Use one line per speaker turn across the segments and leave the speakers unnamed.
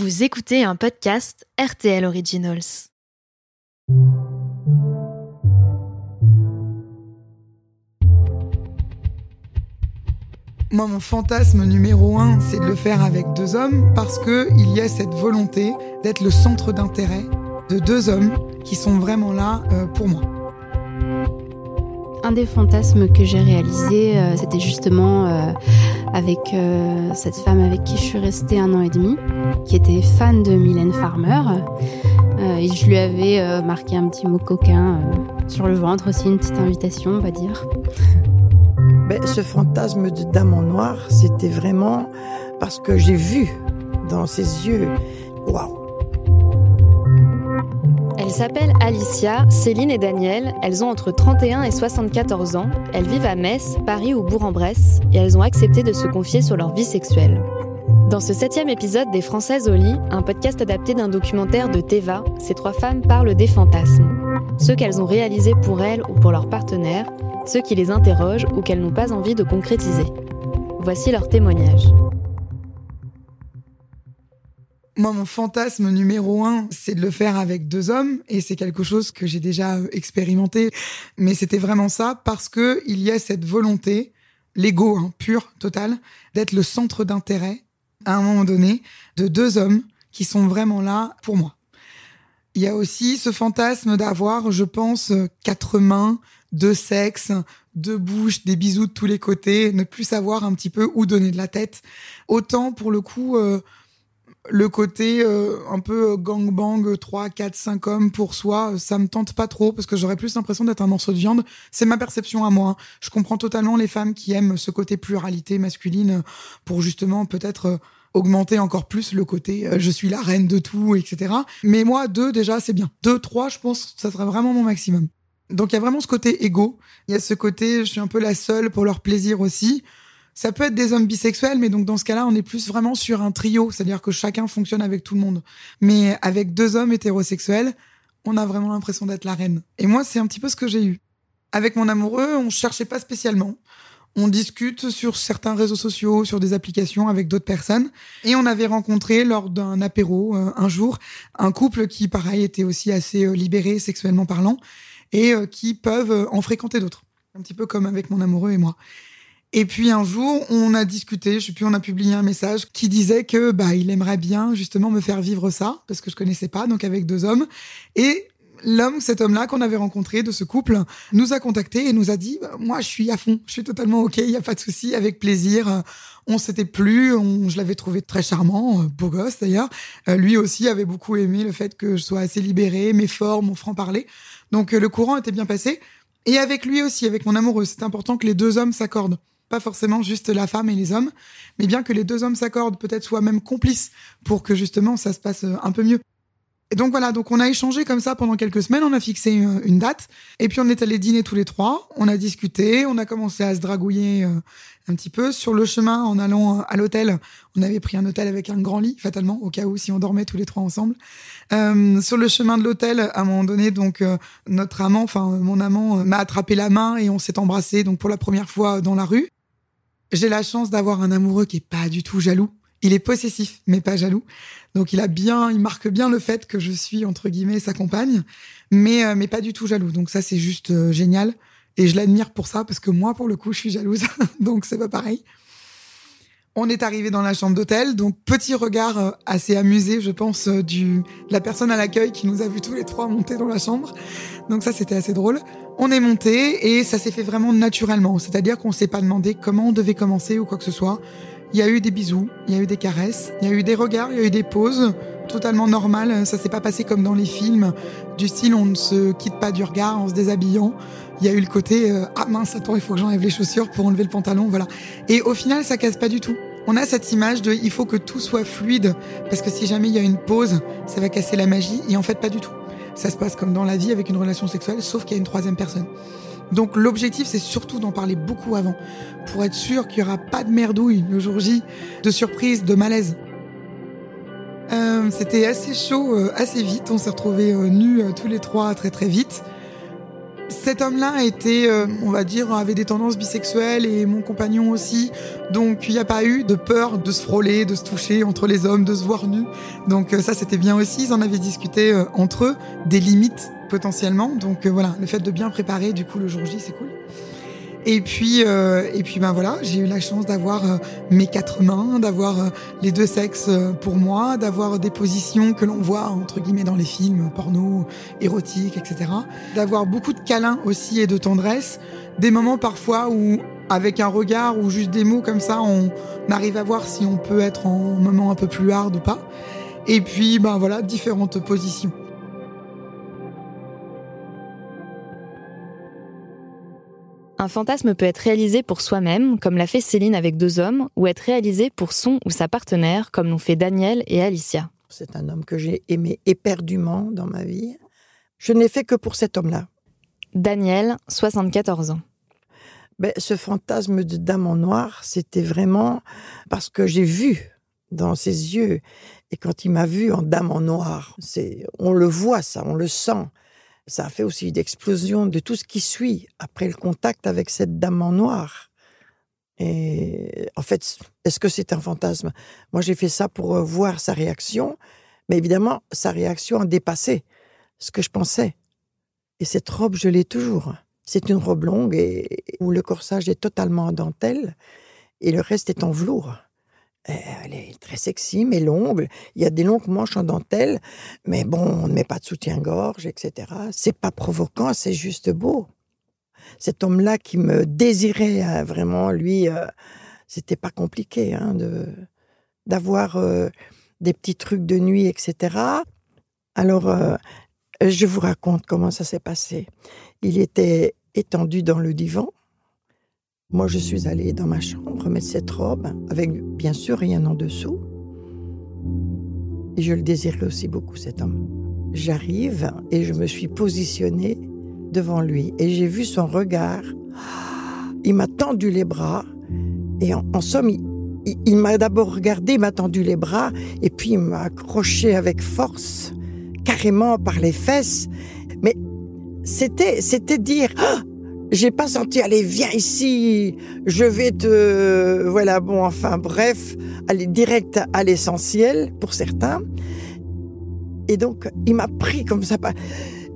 Vous écoutez un podcast RTL Originals.
Moi, mon fantasme numéro un, c'est de le faire avec deux hommes parce que il y a cette volonté d'être le centre d'intérêt de deux hommes qui sont vraiment là euh, pour moi.
Un des fantasmes que j'ai réalisé, euh, c'était justement euh, avec cette femme avec qui je suis restée un an et demi, qui était fan de Mylène Farmer. et je lui avais marqué un petit mot coquin sur le ventre aussi, une petite invitation, on va dire.
Ben, ce fantasme de dame en noir, c'était vraiment parce que j'ai vu dans ses yeux, waouh.
Elles s'appellent Alicia, Céline et Daniel. Elles ont entre 31 et 74 ans. Elles vivent à Metz, Paris ou Bourg-en-Bresse et elles ont accepté de se confier sur leur vie sexuelle. Dans ce septième épisode des Françaises au lit, un podcast adapté d'un documentaire de Teva, ces trois femmes parlent des fantasmes. Ceux qu'elles ont réalisés pour elles ou pour leurs partenaires, ceux qui les interrogent ou qu'elles n'ont pas envie de concrétiser. Voici leur témoignage.
Moi, mon fantasme numéro un, c'est de le faire avec deux hommes, et c'est quelque chose que j'ai déjà euh, expérimenté. Mais c'était vraiment ça parce que il y a cette volonté, l'ego hein, pur, total, d'être le centre d'intérêt à un moment donné de deux hommes qui sont vraiment là pour moi. Il y a aussi ce fantasme d'avoir, je pense, quatre mains, deux sexes, deux bouches, des bisous de tous les côtés, ne plus savoir un petit peu où donner de la tête. Autant pour le coup, euh, le côté euh, un peu gangbang, 3, 4, 5 hommes pour soi, ça me tente pas trop parce que j'aurais plus l'impression d'être un morceau de viande. C'est ma perception à moi. Hein. Je comprends totalement les femmes qui aiment ce côté pluralité masculine pour justement peut-être euh, augmenter encore plus le côté je suis la reine de tout, etc. Mais moi, deux déjà, c'est bien. Deux, trois, je pense, ça serait vraiment mon maximum. Donc il y a vraiment ce côté égo, il y a ce côté je suis un peu la seule pour leur plaisir aussi. Ça peut être des hommes bisexuels, mais donc dans ce cas-là, on est plus vraiment sur un trio, c'est-à-dire que chacun fonctionne avec tout le monde. Mais avec deux hommes hétérosexuels, on a vraiment l'impression d'être la reine. Et moi, c'est un petit peu ce que j'ai eu. Avec mon amoureux, on cherchait pas spécialement. On discute sur certains réseaux sociaux, sur des applications avec d'autres personnes. Et on avait rencontré lors d'un apéro euh, un jour un couple qui, pareil, était aussi assez euh, libéré sexuellement parlant et euh, qui peuvent en fréquenter d'autres. Un petit peu comme avec mon amoureux et moi. Et puis un jour, on a discuté, je sais plus, on a publié un message qui disait que bah il aimerait bien justement me faire vivre ça parce que je connaissais pas, donc avec deux hommes. Et l'homme, cet homme-là qu'on avait rencontré de ce couple, nous a contacté et nous a dit bah, moi je suis à fond, je suis totalement ok, il y a pas de souci, avec plaisir. On s'était plus, on, je l'avais trouvé très charmant, euh, beau gosse d'ailleurs. lui aussi avait beaucoup aimé le fait que je sois assez libérée, mes formes, mon franc parler. Donc euh, le courant était bien passé. Et avec lui aussi, avec mon amoureux, c'est important que les deux hommes s'accordent. Pas forcément juste la femme et les hommes, mais bien que les deux hommes s'accordent, peut-être soient même complices pour que justement ça se passe euh, un peu mieux. Et donc voilà, donc on a échangé comme ça pendant quelques semaines, on a fixé une, date, et puis on est allé dîner tous les trois, on a discuté, on a commencé à se dragouiller euh, un petit peu. Sur le chemin, en allant à l'hôtel, on avait pris un hôtel avec un grand lit, fatalement, au cas où si on dormait tous les trois ensemble. Euh, sur le chemin de l'hôtel, à un moment donné, donc euh, notre amant, enfin mon amant, m'a attrapé la main et on s'est embrassé, donc pour la première fois dans la rue. J'ai la chance d'avoir un amoureux qui est pas du tout jaloux il est possessif, mais pas jaloux. Donc il a bien, il marque bien le fait que je suis entre guillemets sa compagne, mais euh, mais pas du tout jaloux. Donc ça c'est juste euh, génial et je l'admire pour ça parce que moi pour le coup je suis jalouse, donc c'est pas pareil. On est arrivé dans la chambre d'hôtel, donc petit regard euh, assez amusé, je pense, du la personne à l'accueil qui nous a vu tous les trois monter dans la chambre. Donc ça c'était assez drôle. On est monté et ça s'est fait vraiment naturellement, c'est-à-dire qu'on s'est pas demandé comment on devait commencer ou quoi que ce soit. Il y a eu des bisous, il y a eu des caresses, il y a eu des regards, il y a eu des pauses totalement normales. Ça s'est pas passé comme dans les films du style on ne se quitte pas du regard en se déshabillant. Il y a eu le côté euh, ah mince attends il faut que j'enlève les chaussures pour enlever le pantalon voilà. Et au final ça casse pas du tout. On a cette image de il faut que tout soit fluide parce que si jamais il y a une pause ça va casser la magie et en fait pas du tout. Ça se passe comme dans la vie avec une relation sexuelle sauf qu'il y a une troisième personne. Donc l'objectif, c'est surtout d'en parler beaucoup avant, pour être sûr qu'il n'y aura pas de merdouille le jour J, de surprise, de malaise. Euh, C'était assez chaud, euh, assez vite. On s'est retrouvés euh, nus euh, tous les trois très très vite. Cet homme-là était, euh, on va dire, avait des tendances bisexuelles et mon compagnon aussi. Donc il n'y a pas eu de peur de se frôler, de se toucher entre les hommes, de se voir nus. Donc euh, ça c'était bien aussi. Ils en avaient discuté euh, entre eux des limites potentiellement. Donc voilà, le fait de bien préparer du coup le jour J, c'est cool. Et puis, euh, et puis ben voilà, j'ai eu la chance d'avoir euh, mes quatre mains, d'avoir euh, les deux sexes pour moi, d'avoir des positions que l'on voit entre guillemets dans les films porno, érotiques, etc. D'avoir beaucoup de câlins aussi et de tendresse. Des moments parfois où, avec un regard ou juste des mots comme ça, on arrive à voir si on peut être en moment un peu plus hard ou pas. Et puis, ben voilà, différentes positions.
Un fantasme peut être réalisé pour soi-même, comme l'a fait Céline avec deux hommes, ou être réalisé pour son ou sa partenaire, comme l'ont fait Daniel et Alicia.
C'est un homme que j'ai aimé éperdument dans ma vie. Je n'ai fait que pour cet homme-là.
Daniel, 74 ans.
Ben, ce fantasme de dame en noir, c'était vraiment parce que j'ai vu dans ses yeux. Et quand il m'a vu en dame en noir, c'est, on le voit ça, on le sent ça a fait aussi une explosion de tout ce qui suit après le contact avec cette dame en noir. Et en fait, est-ce que c'est un fantasme? Moi, j'ai fait ça pour euh, voir sa réaction, mais évidemment, sa réaction a dépassé ce que je pensais. Et cette robe, je l'ai toujours. C'est une robe longue et où le corsage est totalement en dentelle et le reste est en velours. Euh, elle est très sexy, mais longue. Il y a des longues manches en dentelle, mais bon, on ne met pas de soutien-gorge, etc. C'est pas provoquant, c'est juste beau. Cet homme-là qui me désirait hein, vraiment, lui, euh, c'était pas compliqué hein, de d'avoir euh, des petits trucs de nuit, etc. Alors, je vous raconte comment ça s'est passé. Il était étendu dans le divan moi, je suis allée dans ma chambre mettre cette robe, avec bien sûr rien en dessous. Et je le désirais aussi beaucoup, cet homme. J'arrive et je me suis positionnée devant lui. Et j'ai vu son regard. Il m'a tendu les bras. Et en, somme, il, m'a d'abord regardé, il m'a tendu les bras. Et puis, il m'a accroché avec force, carrément par les fesses. Mais c'était, c'était dire, ah, j'ai pas senti, allez, viens ici, je vais te, voilà, bon, enfin, bref, aller direct à l'essentiel pour certains. Et donc, il m'a pris comme ça,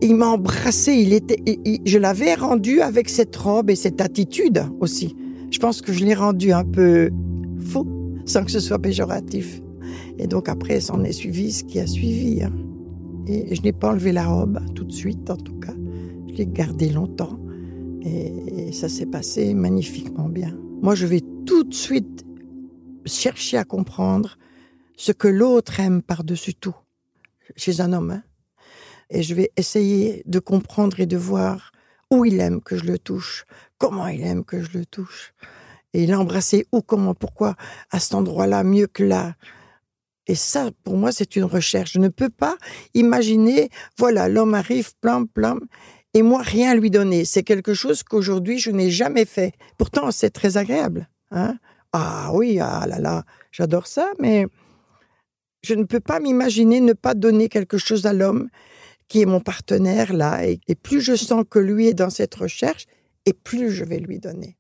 il m'a embrassé, il était, je l'avais rendu avec cette robe et cette attitude aussi. Je pense que je l'ai rendu un peu fou, sans que ce soit péjoratif. Et donc après, s'en est suivi ce qui a suivi. Hein. Et je n'ai pas enlevé la robe, tout de suite en tout cas. Je l'ai gardée longtemps. Et ça s'est passé magnifiquement bien. Moi, je vais tout de suite chercher à comprendre ce que l'autre aime par-dessus tout, chez un homme. Hein. Et je vais essayer de comprendre et de voir où il aime que je le touche, comment il aime que je le touche. Et l'embrasser où, comment, pourquoi, à cet endroit-là, mieux que là. Et ça, pour moi, c'est une recherche. Je ne peux pas imaginer, voilà, l'homme arrive, plam, plam, et moi rien lui donner. C'est quelque chose qu'aujourd'hui je n'ai jamais fait. Pourtant, c'est très agréable. Hein ah oui, ah là là, j'adore ça, mais je ne peux pas m'imaginer ne pas donner quelque chose à l'homme qui est mon partenaire là. Et, et, plus je sens que lui est dans cette recherche, et plus je vais lui donner.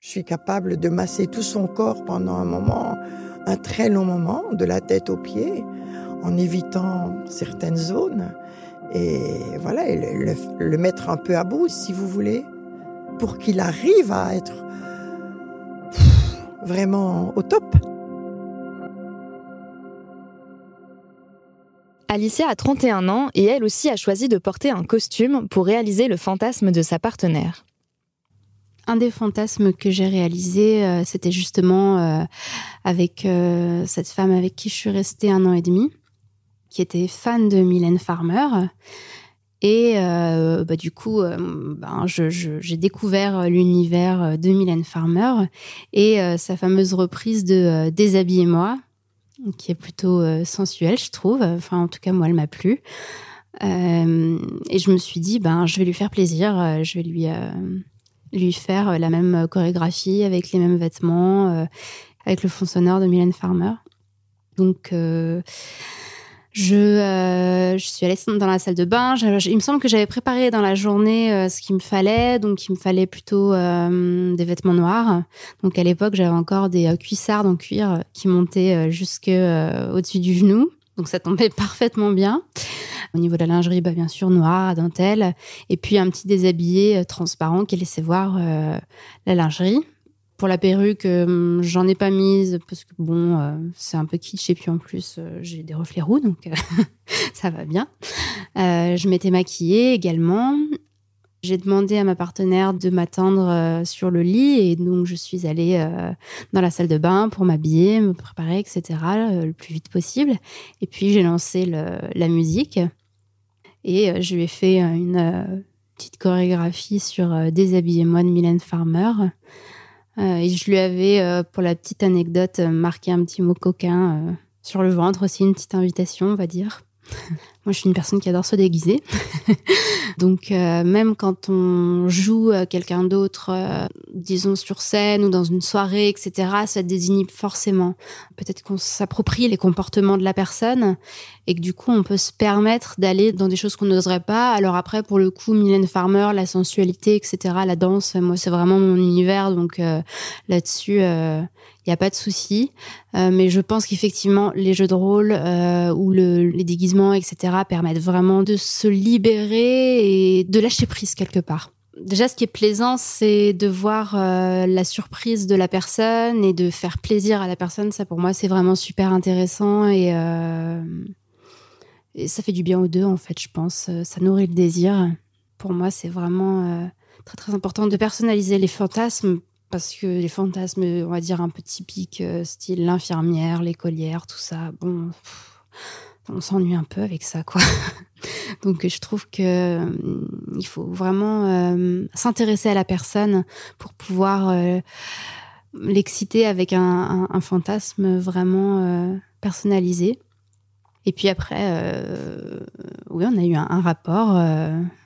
Je suis capable de masser tout son corps pendant un moment, un très long moment, de la tête aux pieds, en évitant certaines zones et voilà, le, mettre un peu à bout, si vous voulez, pour qu'il arrive à être vraiment au top.
Alicia a 31 ans et elle aussi a choisi de porter un costume pour réaliser le fantasme de sa partenaire.
Un des fantasmes que j'ai réalisé, euh, c'était justement euh, avec euh, cette femme avec qui je suis restée un an et demi qui était fan de Mylène Farmer. Et euh, bah, du coup, euh, ben, j'ai découvert l'univers de Mylène Farmer et euh, sa fameuse reprise de Déshabillez-moi, qui est plutôt sensuelle, je trouve. Enfin, en tout cas, moi, elle m'a plu. et je me suis dit, ben, je vais lui faire plaisir, je vais lui, lui faire la même chorégraphie avec les mêmes vêtements, avec le fond sonore de Mylène Farmer. Donc, Je, euh, je suis allée dans la salle de bain. il me semble que j'avais préparé dans la journée euh, ce qu'il me fallait. Donc, il me fallait plutôt euh, des vêtements noirs. Donc, à l'époque, j'avais encore des cuissardes en cuir qui montaient jusque au-dessus du genou. Donc, ça tombait parfaitement bien. Au niveau de la lingerie, bah, bien sûr, noir, dentelle. Et puis, un petit déshabillé transparent qui laissait voir la lingerie. Pour la perruque, euh, j'en ai pas mise parce que bon, euh, c'est un peu kitsch et puis en plus euh, j'ai des reflets roux donc ça va bien. je m'étais maquillée également. J'ai demandé à ma partenaire de m'attendre sur le lit et donc je suis allée dans la salle de bain pour m'habiller, me préparer, etc. le plus vite possible. Et puis j'ai lancé la musique et je lui ai fait une petite chorégraphie sur Déshabillez-moi de Mylène Farmer. Euh, et je lui avais, euh, pour la petite anecdote, euh, marqué un petit mot coquin sur le ventre aussi, une petite invitation, on va dire. Moi, je suis une personne qui adore se déguiser. Donc, euh, même quand on joue quelqu'un d'autre, euh, disons sur scène ou dans une soirée, etc., ça désinhibe forcément. Peut-être qu'on s'approprie les comportements de la personne et que du coup, on peut se permettre d'aller dans des choses qu'on n'oserait pas. Alors après, pour le coup, Mylène Farmer, la sensualité, etc., la danse, moi, c'est vraiment mon univers. Donc euh, là-dessus, il a pas de souci. Euh, mais je pense qu'effectivement, les jeux de rôle euh, ou le, les déguisements, etc., permettent vraiment de se libérer et de lâcher prise quelque part. Déjà, ce qui est plaisant, c'est de voir euh, la surprise de la personne et de faire plaisir à la personne. Ça, pour moi, c'est vraiment super intéressant et, et, ça fait du bien aux deux, en fait, je pense. Ça nourrit le désir. Pour moi, c'est vraiment très, très important de personnaliser les fantasmes parce que les fantasmes, on va dire un peu typiques, euh, style l'infirmière, l'écolière, tout ça, bon, on s'ennuie un peu avec ça, quoi. Donc je trouve que hum, il faut vraiment euh, s'intéresser à la personne pour pouvoir euh, l'exciter avec un, fantasme vraiment personnalisé. Et puis après, oui, on a eu un, un rapport.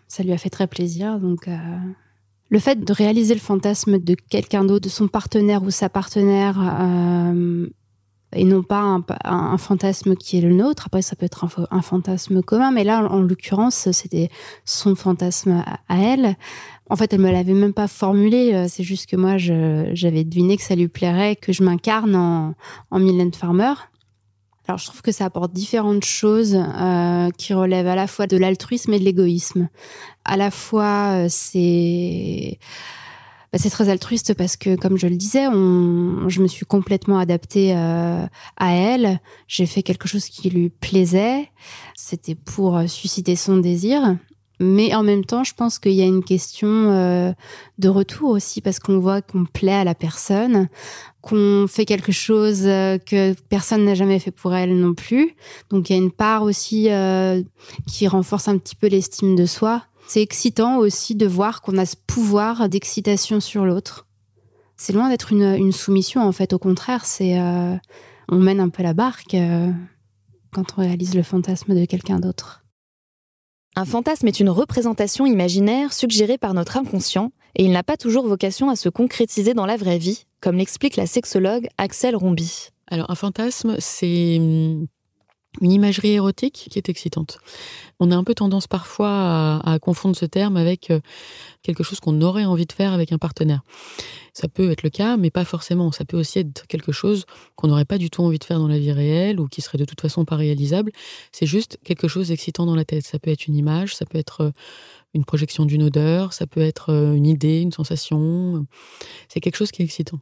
ça lui a fait très plaisir, donc le fait de réaliser le fantasme de quelqu'un d'autre, de son partenaire ou sa partenaire, euh, et non pas un, fantasme qui est le nôtre. Après, ça peut être un, fantasme commun, mais là, en, l'occurrence, c'était son fantasme à, elle. En fait, elle me l'avait même pas formulé. Euh, c'est juste que moi, j'avais deviné que ça lui plairait que je m'incarne en, en Farmer. Alors je trouve que ça apporte différentes choses euh, qui relèvent à la fois de l'altruisme et de l'égoïsme. À la fois, euh, c'est bah, c'est très altruiste parce que, comme je le disais, on, je me suis complètement adaptée euh, à elle. J'ai fait quelque chose qui lui plaisait. C'était pour susciter son désir. Mais en même temps, je pense qu'il y a une question euh, de retour aussi, parce qu'on voit qu'on plaît à la personne, qu'on fait quelque chose euh, que personne n'a jamais fait pour elle non plus. Donc il y a une part aussi euh, qui renforce un petit peu l'estime de soi. C'est excitant aussi de voir qu'on a ce pouvoir d'excitation sur l'autre. C'est loin d'être une, une, soumission, en fait. Au contraire, c'est on mène un peu la barque quand on réalise le fantasme de quelqu'un d'autre.
Un fantasme est une représentation imaginaire suggérée par notre inconscient et il n'a pas toujours vocation à se concrétiser dans la vraie vie, comme l'explique la sexologue Axel Rombi.
Alors un fantasme, c'est hum, une imagerie érotique qui est excitante. On a un peu tendance parfois à, confondre ce terme avec euh, quelque chose qu'on aurait envie de faire avec un partenaire. Ça peut être le cas, mais pas forcément. Ça peut aussi être quelque chose qu'on n'aurait pas du tout envie de faire dans la vie réelle ou qui serait de toute façon pas réalisable. C'est juste quelque chose d'excitant dans la tête. Ça peut être une image, ça peut être euh, une projection d'une odeur, ça peut être euh, une idée, une sensation. C'est quelque chose qui est excitant.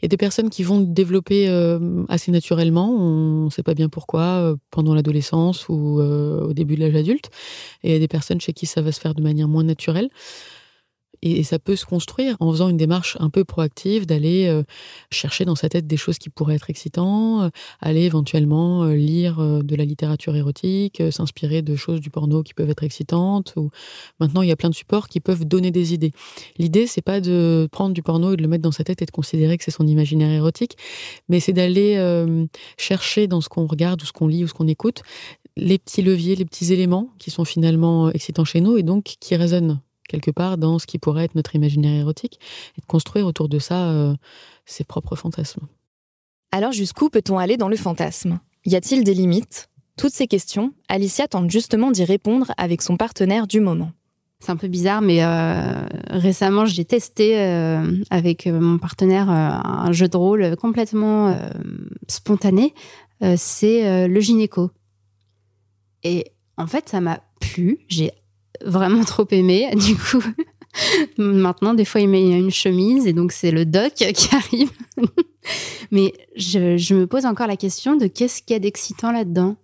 Il y a des personnes qui vont développer euh, assez naturellement, on ne sait pas bien pourquoi, euh, pendant l'adolescence ou euh, au début de l'âge adulte. Et il y a des personnes chez qui ça va se faire de manière moins naturelle. Et, ça peut se construire en faisant une démarche un peu proactive, d'aller euh, chercher dans sa tête des choses qui pourraient être excitantes, euh, aller éventuellement euh, lire de la littérature érotique, s'inspirer de choses du porno qui peuvent être excitantes. Ou maintenant, il y a plein de supports qui peuvent donner des idées. L'idée, c'est pas de prendre du porno et de le mettre dans sa tête et de considérer que c'est son imaginaire érotique, mais c'est d'aller chercher dans ce qu'on regarde ou ce qu'on lit ou ce qu'on écoute les petits leviers, les petits éléments qui sont finalement excitants chez nous et donc qui résonnent quelque part dans ce qui pourrait être notre imaginaire érotique et de construire autour de ça euh, ses propres fantasmes.
Alors jusqu'où peut-on aller dans le fantasme? Y a-t-il des limites? Toutes ces questions, Alicia tente justement d'y répondre avec son partenaire du moment.
C'est un peu bizarre, mais euh, récemment, j'ai testé euh, avec mon partenaire un jeu de rôle complètement spontané. c'est le gynéco. Et en fait, ça m'a plu. J'ai vraiment trop aimé. Du coup, maintenant, des fois, il met une chemise et donc c'est le doc qui arrive. mais je, me pose encore la question de qu'est-ce qu'il y a d'excitant là-dedans?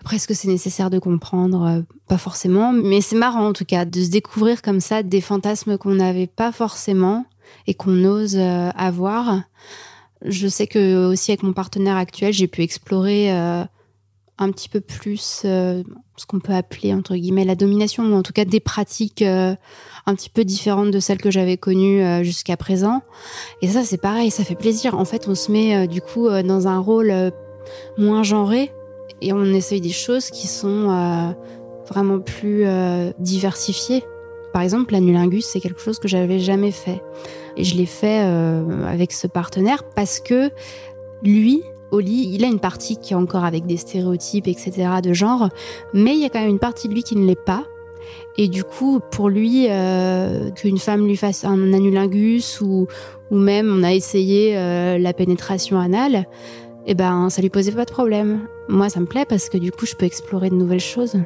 Après, est-ce que c'est nécessaire de comprendre? Euh, Pas forcément, mais c'est marrant en tout cas de se découvrir comme ça des fantasmes qu'on n'avait pas forcément et qu'on ose euh, avoir. Je sais que aussi avec mon partenaire actuel, j'ai pu explorer euh, un petit peu plus ce qu'on peut appeler entre guillemets la domination, ou en tout cas des pratiques un petit peu différentes de celles que j'avais connues jusqu'à présent. Et ça, c'est pareil, ça fait plaisir. En fait, on se met du coup dans un rôle moins genré et on essaye des choses qui sont euh, vraiment plus euh, diversifiées. Par exemple, l'anulingus, c'est quelque chose que j'avais jamais fait. Et je l'ai fait euh, avec ce partenaire parce que lui, Il a une partie qui est encore avec des stéréotypes, etc., de genre, mais il y a quand même une partie de lui qui ne l'est pas. Et du coup, pour lui, qu'une femme lui fasse un anulingus ou, même on a essayé la pénétration anale, eh ben, ça lui posait pas de problème. Moi, ça me plaît parce que du coup, je peux explorer de nouvelles choses.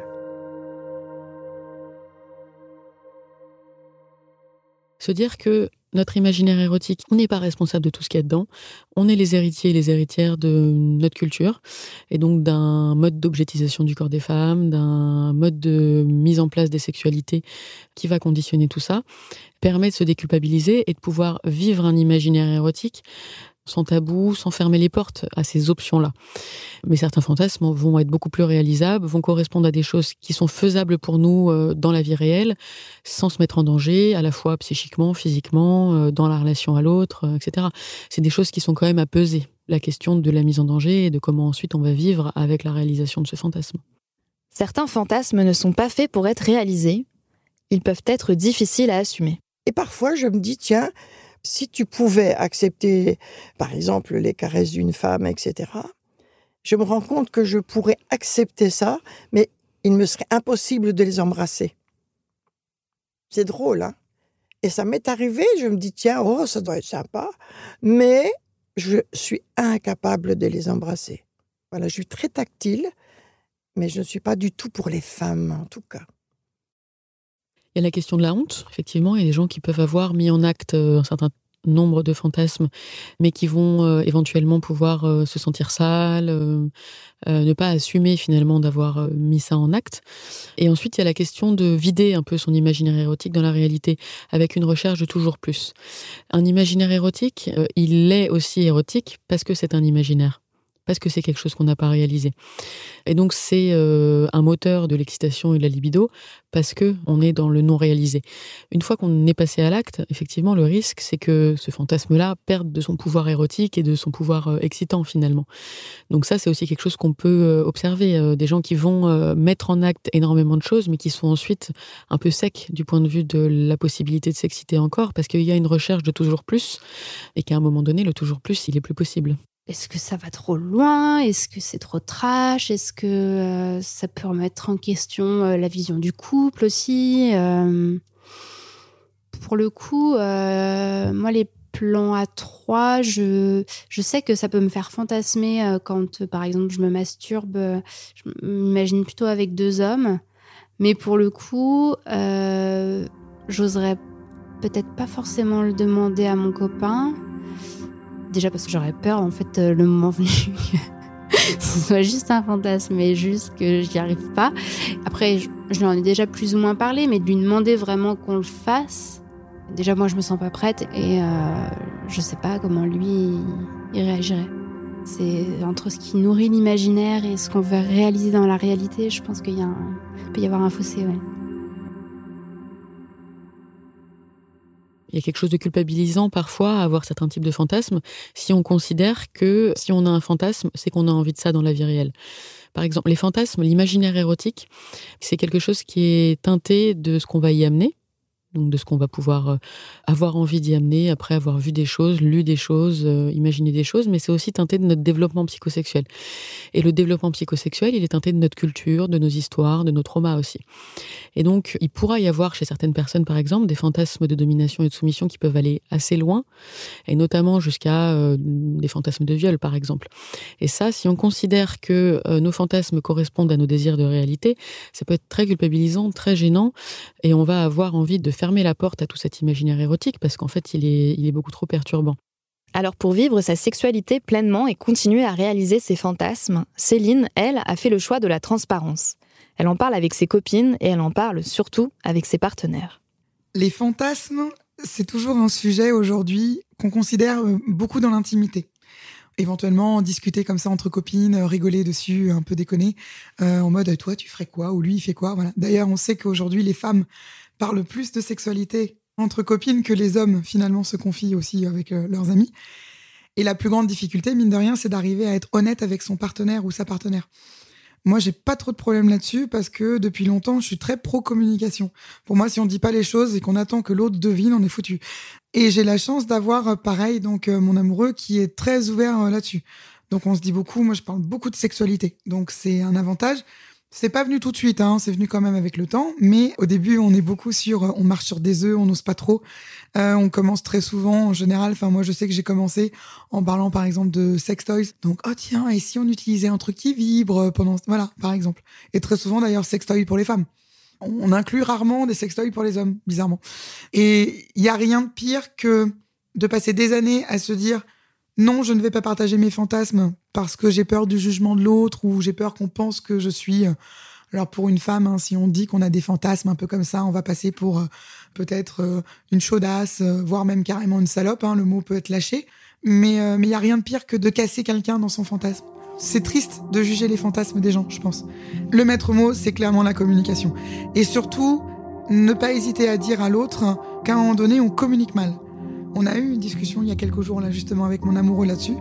Se dire que notre imaginaire érotique, on n'est pas responsable de tout ce qu'il y a dedans. On est les héritiers et les héritières de notre culture, et donc d'un mode d'objectisation du corps des femmes, d'un mode de mise en place des sexualités qui va conditionner tout ça, permet de se déculpabiliser et de pouvoir vivre un imaginaire érotique sans tabou, sans fermer les portes à ces options-là. Mais certains fantasmes vont être beaucoup plus réalisables, vont correspondre à des choses qui sont faisables pour nous euh, dans la vie réelle, sans se mettre en danger, à la fois psychiquement, physiquement, euh, dans la relation à l'autre, euh, etc. C'est des choses qui sont quand même à peser. La question de la mise en danger et de comment ensuite on va vivre avec la réalisation de ce fantasme.
Certains fantasmes ne sont pas faits pour être réalisés. Ils peuvent être difficiles à assumer.
Et parfois, je me dis, tiens, si tu pouvais accepter, par exemple, les caresses d'une femme, etc., je me rends compte que je pourrais accepter ça, mais il me serait impossible de les embrasser. C'est drôle, hein Et ça m'est arrivé, je me dis, tiens, oh, ça doit être sympa, mais je suis incapable de les embrasser. Voilà, je suis très tactile, mais je ne suis pas du tout pour les femmes, en tout cas.
Il y a la question de la honte, effectivement. Il y a des gens qui peuvent avoir mis en acte euh, un certain nombre de fantasmes, mais qui vont euh, éventuellement pouvoir euh, se sentir sales, ne pas assumer finalement d'avoir mis ça en acte. Et ensuite, il y a la question de vider un peu son imaginaire érotique dans la réalité, avec une recherche de toujours plus. Un imaginaire érotique, il est aussi érotique parce que c'est un imaginaire parce que c'est quelque chose qu'on n'a pas réalisé. Et donc c'est euh, un moteur de l'excitation et de la libido parce que on est dans le non réalisé. Une fois qu'on est passé à l'acte, effectivement, le risque c'est que ce fantasme-là perde de son pouvoir érotique et de son pouvoir euh, excitant finalement. Donc ça c'est aussi quelque chose qu'on peut euh, observer des gens qui vont mettre en acte énormément de choses mais qui sont ensuite un peu secs du point de vue de la possibilité de s'exciter encore parce qu'il y a une recherche de toujours plus et qu'à un moment donné le toujours plus il est plus possible.
Est-ce que ça va trop loin? Est-ce que c'est trop trash? Est-ce que euh, ça peut remettre en question euh, la vision du couple aussi? Euh, Pour le coup, moi, les plans à trois, je, je sais que ça peut me faire fantasmer quand, par exemple, je me masturbe. je m'imagine plutôt avec deux hommes. Mais pour le coup, j'oserais peut-être pas forcément le demander à mon copain Déjà parce que j'aurais peur, en fait, euh, le moment venu, ce soit juste un fantasme, mais juste que j'y arrive pas. Après, je, lui en ai déjà plus ou moins parlé, mais de lui demander vraiment qu'on le fasse, déjà moi je me sens pas prête et euh, je sais pas comment lui il réagirait. C'est entre ce qui nourrit l'imaginaire et ce qu'on veut réaliser dans la réalité, je pense qu'il y a peut y avoir un fossé, ouais.
Il y a quelque chose de culpabilisant parfois à avoir certains types de fantasmes si on considère que si on a un fantasme, c'est qu'on a envie de ça dans la vie réelle. Par exemple, les fantasmes, l'imaginaire érotique, c'est quelque chose qui est teinté de ce qu'on va y amener. Donc de ce qu'on va pouvoir euh, avoir envie d'y amener après avoir vu des choses, lu des choses, euh, imaginé des choses, mais c'est aussi teinté de notre développement psychosexuel. Et le développement psychosexuel, il est teinté de notre culture, de nos histoires, de nos traumas aussi. Et donc, il pourra y avoir chez certaines personnes, par exemple, des fantasmes de domination et de soumission qui peuvent aller assez loin, et notamment jusqu'à euh, des fantasmes de viol, par exemple. Et ça, si on considère que nos fantasmes correspondent à nos désirs de réalité, ça peut être très culpabilisant, très gênant, et on va avoir envie de fermer la porte à tout cet imaginaire érotique parce qu'en fait, il est, il est beaucoup trop perturbant.
Alors pour vivre sa sexualité pleinement et continuer à réaliser ses fantasmes, Céline, elle, a fait le choix de la transparence. Elle en parle avec ses copines et elle en parle surtout avec ses partenaires.
Les fantasmes, c'est toujours un sujet aujourd'hui qu'on considère euh, beaucoup dans l'intimité. Éventuellement discuter comme ça entre copines, euh, rigoler dessus, un peu déconner, euh, en mode toi tu ferais quoi ou lui il fait quoi. Voilà. D'ailleurs on sait qu'aujourd'hui les femmes parlent plus de sexualité entre copines que les hommes finalement se confient aussi avec euh, leurs amis. Et la plus grande difficulté, mine de rien, c'est d'arriver à être honnête avec son partenaire ou sa partenaire. Moi, j'ai pas trop de problème là-dessus parce que depuis longtemps, je suis très pro-communication. Pour moi, si on dit pas les choses et qu'on attend que l'autre devine, on est foutu. Et j'ai la chance d'avoir, euh, pareil, donc euh, mon amoureux qui est très ouvert là-dessus. Donc on se dit beaucoup. Moi, je parle beaucoup de sexualité, donc c'est un avantage. C'est pas venu tout de suite, hein, c'est venu quand même avec le temps. Mais au début, on est beaucoup sur, euh, on marche sur des œufs, on n'ose pas trop. Euh, on commence très souvent, en général. Enfin, moi, je sais que j'ai commencé en parlant, par exemple, de sex toys. Donc, oh tiens, et si on utilisait un truc qui vibre pendant, voilà, par exemple. Et très souvent, d'ailleurs, sex toys pour les femmes. On inclut rarement des sex toys pour les hommes, bizarrement. Et il y a rien de pire que de passer des années à se dire non, je ne vais pas partager mes fantasmes parce que j'ai peur du jugement de l'autre ou j'ai peur qu'on pense que je suis. Euh, alors pour une femme, hein, si on dit qu'on a des fantasmes un peu comme ça, on va passer pour euh, peut-être euh, une chaudasse, voire même carrément une salope. Hein, le mot peut être lâché, mais il n'y a rien de pire que de casser quelqu'un dans son fantasme. C'est triste de juger les fantasmes des gens, je pense. Le maître mot, c'est clairement la communication. Et surtout, ne pas hésiter à dire à l'autre qu'à un moment donné, on communique mal. On a eu une discussion il y a quelques jours là justement avec mon amoureux là-dessus,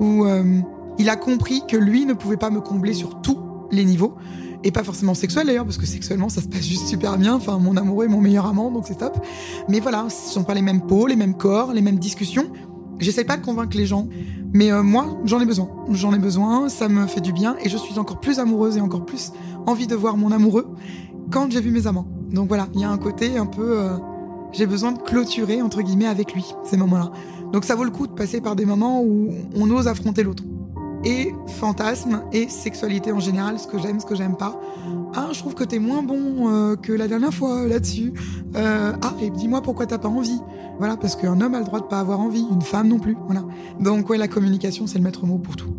où euh, il a compris que lui ne pouvait pas me combler sur tous les niveaux, et pas forcément sexuel d'ailleurs, parce que sexuellement ça se passe juste super bien. Enfin, mon amoureux est mon meilleur amant, donc c'est top. Mais voilà, ce sont pas les mêmes peaux, les mêmes corps, les mêmes discussions. J'essaie pas de convaincre les gens, mais euh, moi j'en ai besoin. J'en ai besoin, ça me fait du bien, et je suis encore plus amoureuse et encore plus envie de voir mon amoureux quand j'ai vu mes amants. Donc voilà, il y a un côté un peu euh, j'ai besoin de clôturer, entre guillemets, avec lui, ces moments-là. Donc ça vaut le coup de passer par des moments où on ose affronter l'autre. Et fantasme et sexualité en général, ce que j'aime, ce que j'aime pas. Ah, je trouve que t'es moins bon euh, que la dernière fois là-dessus. Euh, ah, et dis-moi pourquoi t'as pas envie. Voilà, parce qu'un homme a le droit de pas avoir envie, une femme non plus. Voilà. Donc ouais, la communication, c'est le maître mot pour tout.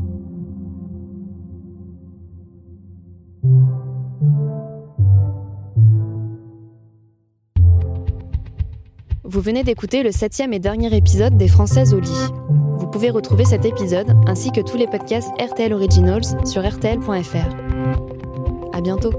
Vous venez d'écouter le septième et dernier épisode des Françaises au lit. Vous pouvez retrouver cet épisode ainsi que tous les podcasts RTL Originals sur rtl.fr. À bientôt.